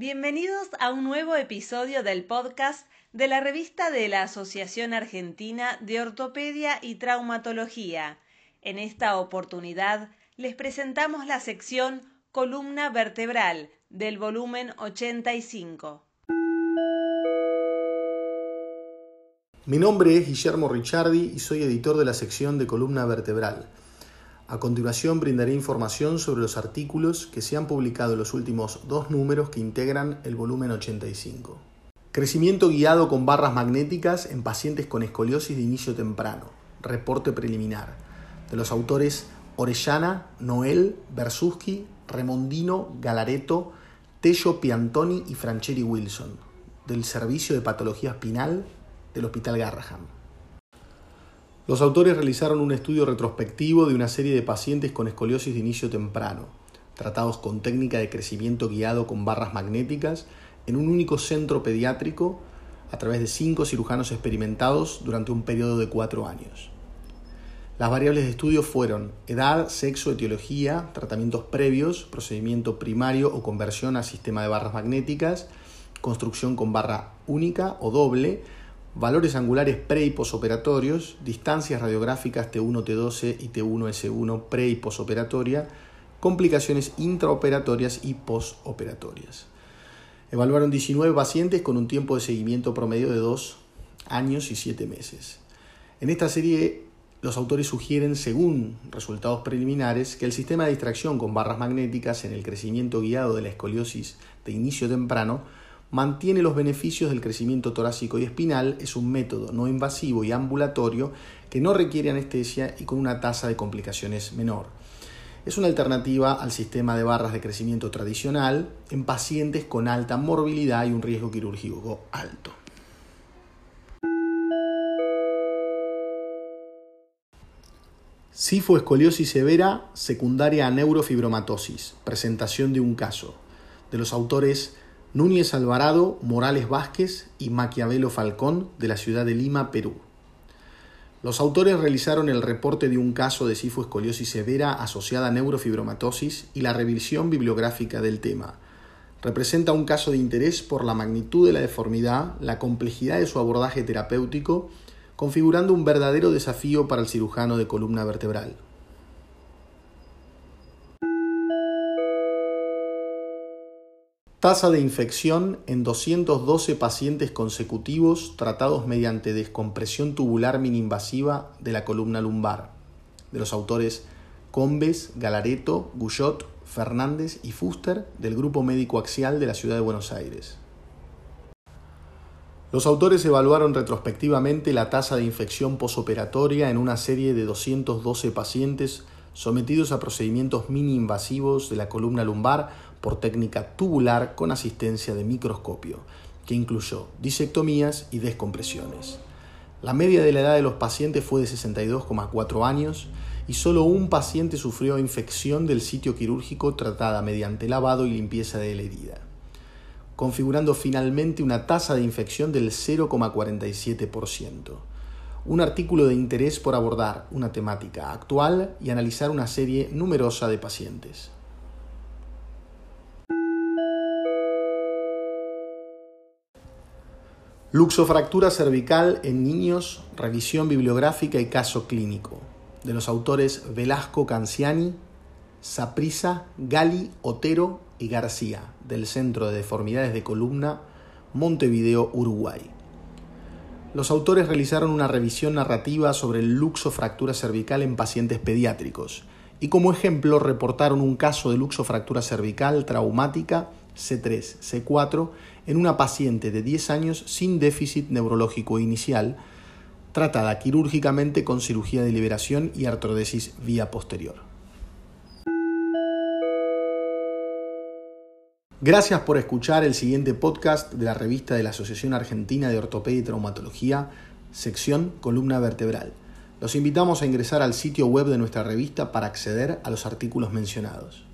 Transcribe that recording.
Bienvenidos a un nuevo episodio del podcast de la revista de la Asociación Argentina de Ortopedia y Traumatología. En esta oportunidad les presentamos la sección Columna Vertebral del volumen 85. Mi nombre es Guillermo Ricciardi y soy editor de la sección de Columna Vertebral. A continuación brindaré información sobre los artículos que se han publicado en los últimos dos números que integran el volumen 85. Crecimiento guiado con barras magnéticas en pacientes con escoliosis de inicio temprano. Reporte preliminar. De los autores Orellana, Noel, Bersuski, Remondino, Galareto, Tello Piantoni y Francheri Wilson. Del Servicio de Patología Espinal del Hospital Garraham. Los autores realizaron un estudio retrospectivo de una serie de pacientes con escoliosis de inicio temprano, tratados con técnica de crecimiento guiado con barras magnéticas en un único centro pediátrico a través de cinco cirujanos experimentados durante un periodo de cuatro años. Las variables de estudio fueron edad, sexo, etiología, tratamientos previos, procedimiento primario o conversión a sistema de barras magnéticas, construcción con barra única o doble, valores angulares pre y posoperatorios, distancias radiográficas T1, T12 y T1S1 pre y posoperatoria, complicaciones intraoperatorias y posoperatorias. Evaluaron 19 pacientes con un tiempo de seguimiento promedio de 2 años y 7 meses. En esta serie, los autores sugieren, según resultados preliminares, que el sistema de distracción con barras magnéticas en el crecimiento guiado de la escoliosis de inicio temprano mantiene los beneficios del crecimiento torácico y espinal, es un método no invasivo y ambulatorio que no requiere anestesia y con una tasa de complicaciones menor. Es una alternativa al sistema de barras de crecimiento tradicional en pacientes con alta morbilidad y un riesgo quirúrgico alto. Sifoescoliosis severa secundaria a neurofibromatosis. Presentación de un caso. De los autores Núñez Alvarado, Morales Vázquez y Maquiavelo Falcón de la ciudad de Lima, Perú. Los autores realizaron el reporte de un caso de sifoescoliosis severa asociada a neurofibromatosis y la revisión bibliográfica del tema. Representa un caso de interés por la magnitud de la deformidad, la complejidad de su abordaje terapéutico, configurando un verdadero desafío para el cirujano de columna vertebral. Tasa de infección en 212 pacientes consecutivos tratados mediante descompresión tubular mininvasiva de la columna lumbar, de los autores Combes, Galareto, Guyot, Fernández y Fuster del Grupo Médico Axial de la Ciudad de Buenos Aires. Los autores evaluaron retrospectivamente la tasa de infección posoperatoria en una serie de 212 pacientes sometidos a procedimientos mini invasivos de la columna lumbar por técnica tubular con asistencia de microscopio, que incluyó disectomías y descompresiones. La media de la edad de los pacientes fue de 62,4 años y solo un paciente sufrió infección del sitio quirúrgico tratada mediante lavado y limpieza de la herida, configurando finalmente una tasa de infección del 0,47%. Un artículo de interés por abordar una temática actual y analizar una serie numerosa de pacientes. Luxofractura cervical en niños, revisión bibliográfica y caso clínico, de los autores Velasco Canciani, Saprisa, Gali, Otero y García, del Centro de Deformidades de Columna, Montevideo, Uruguay. Los autores realizaron una revisión narrativa sobre el luxofractura cervical en pacientes pediátricos y como ejemplo reportaron un caso de luxofractura cervical traumática C3, C4 en una paciente de 10 años sin déficit neurológico inicial, tratada quirúrgicamente con cirugía de liberación y artrodesis vía posterior. Gracias por escuchar el siguiente podcast de la revista de la Asociación Argentina de Ortopedia y Traumatología, sección Columna Vertebral. Los invitamos a ingresar al sitio web de nuestra revista para acceder a los artículos mencionados.